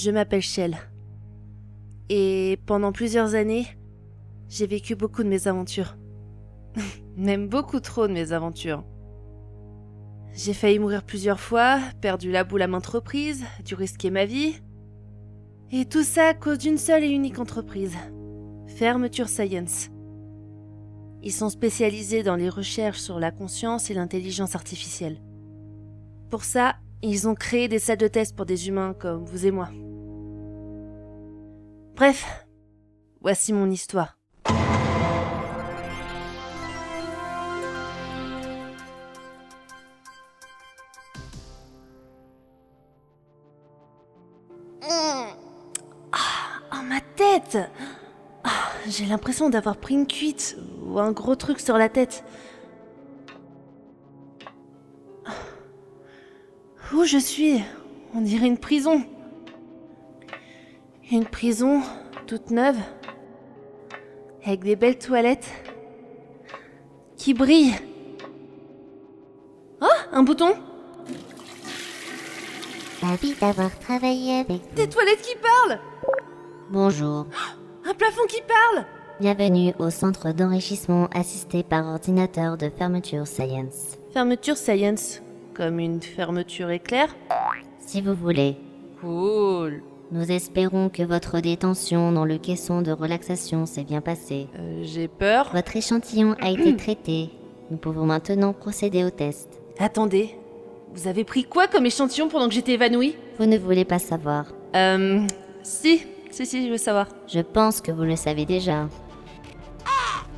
Je m'appelle Shell. Et pendant plusieurs années, j'ai vécu beaucoup de mes aventures. Même beaucoup trop de mes aventures. J'ai failli mourir plusieurs fois, perdu la boule à maintes reprises, dû risquer ma vie. Et tout ça à cause d'une seule et unique entreprise. Fermeture Science. Ils sont spécialisés dans les recherches sur la conscience et l'intelligence artificielle. Pour ça, ils ont créé des salles de test pour des humains comme vous et moi. Bref, voici mon histoire. Ah, oh, ma tête Ah, J'ai l'impression d'avoir pris une cuite ou un gros truc sur la tête. Où je suis? On dirait une prison. Une prison toute neuve, avec des belles toilettes qui brillent. Oh, un bouton Ravi d'avoir travaillé avec vous. Des toilettes qui parlent Bonjour. Un plafond qui parle Bienvenue au centre d'enrichissement assisté par ordinateur de fermeture Science. Fermeture Science, comme une fermeture éclair Si vous voulez, Cool. Nous espérons que votre détention dans le caisson de relaxation s'est bien passée. Euh, J'ai peur. Votre échantillon a été traité. Nous pouvons maintenant procéder au test. Attendez, vous avez pris quoi comme échantillon pendant que j'étais évanouie? Vous ne voulez pas savoir. Euh. Si, si, si, je veux savoir. Je pense que vous le savez déjà.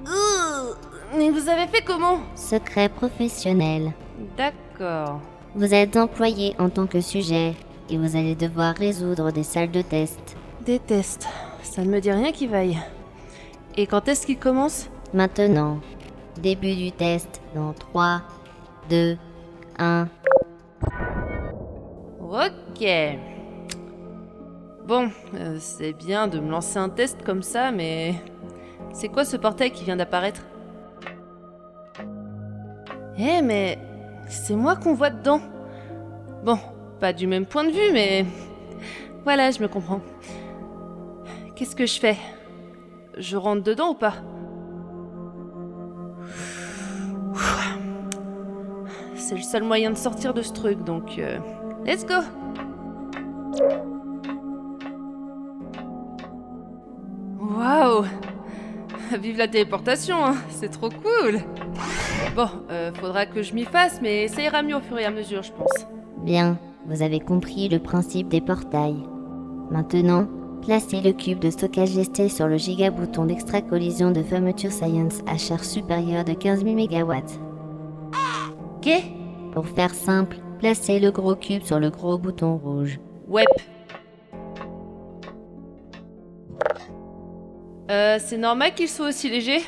Ouh, Mais vous avez fait comment? Secret professionnel. D'accord. Vous êtes employé en tant que sujet et vous allez devoir résoudre des salles de test. Des tests. Ça ne me dit rien qui vaille. Et quand est-ce qu'il commence Maintenant, début du test dans 3, 2, 1. Ok. Bon, euh, c'est bien de me lancer un test comme ça, mais c'est quoi ce portail qui vient d'apparaître? Eh, mais c'est moi qu'on voit dedans. Bon, pas du même point de vue, mais voilà, je me comprends. Qu'est-ce que je fais? Je rentre dedans ou pas? C'est le seul moyen de sortir de ce truc, donc euh, let's go. Waouh! Vive la téléportation, hein, c'est trop cool! Bon, euh, faudra que je m'y fasse, mais ça ira mieux au fur et à mesure, je pense. Bien, vous avez compris le principe des portails. Maintenant, placez le cube de stockage gesté sur le gigabouton d'extra-collision de fermeture Science à charge supérieure de 15 000 MW. Pour faire simple, placez le gros cube sur le gros bouton rouge. Web. Euh, c'est normal qu'il soit aussi léger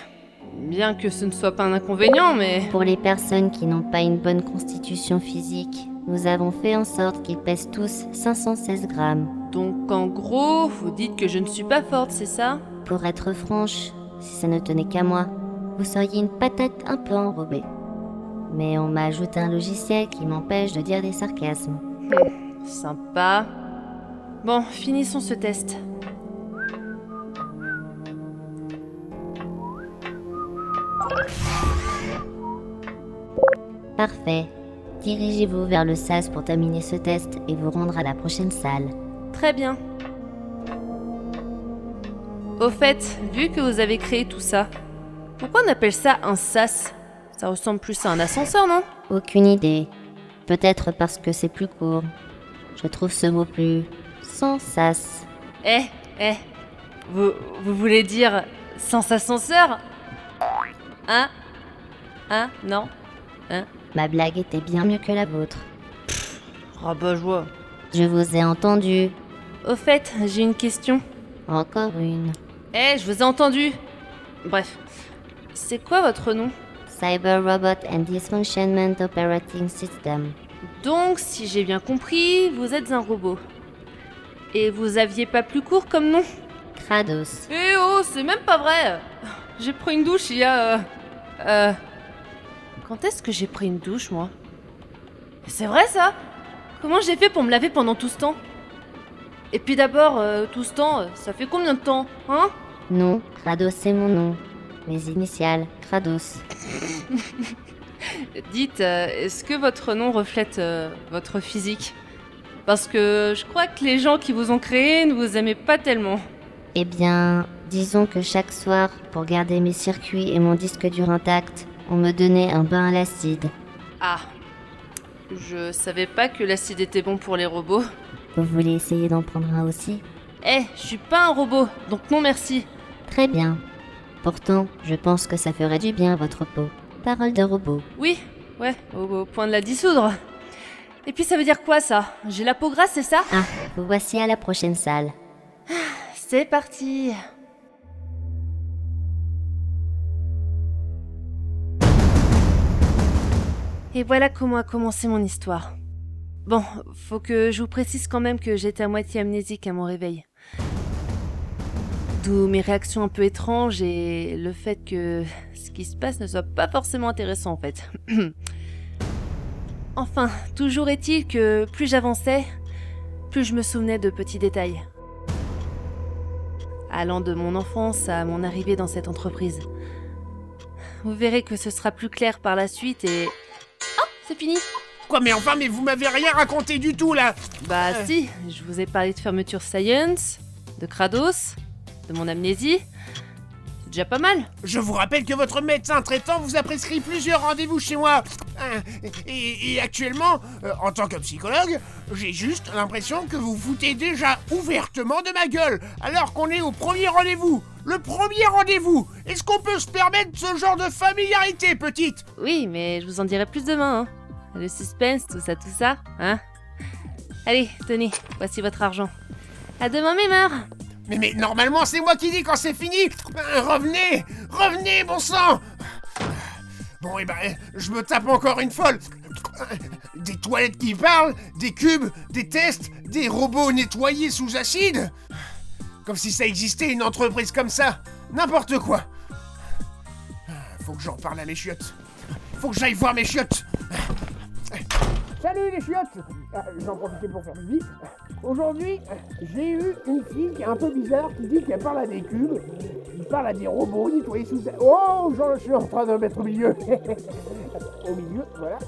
Bien que ce ne soit pas un inconvénient, mais... Pour les personnes qui n'ont pas une bonne constitution physique, nous avons fait en sorte qu'ils pèsent tous 516 grammes. Donc en gros, vous dites que je ne suis pas forte, c'est ça? Pour être franche, si ça ne tenait qu'à moi, vous seriez une patate un peu enrobée. Mais on m'a ajouté un logiciel qui m'empêche de dire des sarcasmes. Sympa. Bon, finissons ce test. Parfait. Dirigez-vous vers le SAS pour terminer ce test et vous rendre à la prochaine salle. Très bien. Au fait, vu que vous avez créé tout ça, pourquoi on appelle ça un sas? Ça ressemble plus à un ascenseur, non? Aucune idée. Peut-être parce que c'est plus court. Je trouve ce mot plus sans sas. Eh, eh. Vous, vous voulez dire sans ascenseur? Hein Hein Non Hein Ma blague était bien mieux que la vôtre. Rabat joie. Je vous ai entendu. Au fait, j'ai une question. Encore une. Eh, je vous ai entendu Bref. C'est quoi votre nom? Cyber Robot and Dysfunctionment Operating System. Donc, si j'ai bien compris, vous êtes un robot. Et vous aviez pas plus court comme nom? Kratos. Eh oh, c'est même pas vrai J'ai pris une douche il y a... Euh... euh, Quand est-ce que j'ai pris une douche, moi? C'est vrai, ça? Comment j'ai fait pour me laver pendant tout ce temps? Et puis d'abord, euh, tout ce temps, euh, ça fait combien de temps, hein? Non, Krados c'est mon nom. Mes initiales, Krados. Dites, euh, est-ce que votre nom reflète euh, votre physique? Parce que je crois que les gens qui vous ont créé ne vous aimaient pas tellement. Eh bien, disons que chaque soir, pour garder mes circuits et mon disque dur intact, on me donnait un bain à l'acide. Ah, je savais pas que l'acide était bon pour les robots. Vous voulez essayer d'en prendre un aussi? Eh, je suis pas un robot, donc non merci. Très bien. Pourtant, je pense que ça ferait du bien à votre peau. Parole de robot. Oui, ouais, au, au point de la dissoudre. Et puis ça veut dire quoi ça? J'ai la peau grasse, c'est ça? Ah, vous voici à la prochaine salle. C'est parti. Et voilà comment a commencé mon histoire. Bon, faut que je vous précise quand même que j'étais à moitié amnésique à mon réveil. D'où mes réactions un peu étranges et le fait que ce qui se passe ne soit pas forcément intéressant en fait. enfin, toujours est-il que plus j'avançais, plus je me souvenais de petits détails. Allant de mon enfance à mon arrivée dans cette entreprise. Vous verrez que ce sera plus clair par la suite et... C'est fini Quoi, mais enfin, mais vous m'avez rien raconté du tout là Bah Euh. si, je vous ai parlé de fermeture Science, de Kratos, de mon amnésie. C'est déjà pas mal. Je vous rappelle que votre médecin traitant vous a prescrit plusieurs rendez-vous chez moi. Hein, Et, et actuellement, euh, en tant que psychologue, j'ai juste l'impression que vous foutez déjà ouvertement de ma gueule, alors qu'on est au premier rendez-vous. Le premier rendez-vous Est-ce qu'on peut se permettre ce genre de familiarité, petite? Oui, mais je vous en dirai plus demain. Hein. Le suspense, tout ça, tout ça, hein. Allez, tenez, voici votre argent. À demain, mes mais, mais normalement, c'est moi qui dis quand c'est fini. Euh, Revenez Revenez, bon sang. Bon, et ben, je me tape encore une folle. Des toilettes qui parlent, des cubes, des tests, des robots nettoyés sous acide. Comme si ça existait une entreprise comme ça. N'importe quoi. Faut que j'en parle à mes chiottes. Faut que j'aille voir mes chiottes Salut les chiottes Ah, J'en profitais pour faire pipi. Aujourd'hui, j'ai eu une fille qui est un peu bizarre qui dit qu'elle parle à des cubes, qui parle à des robots nettoyés sous... Oh, j'en suis en train de me mettre au milieu. au milieu, voilà.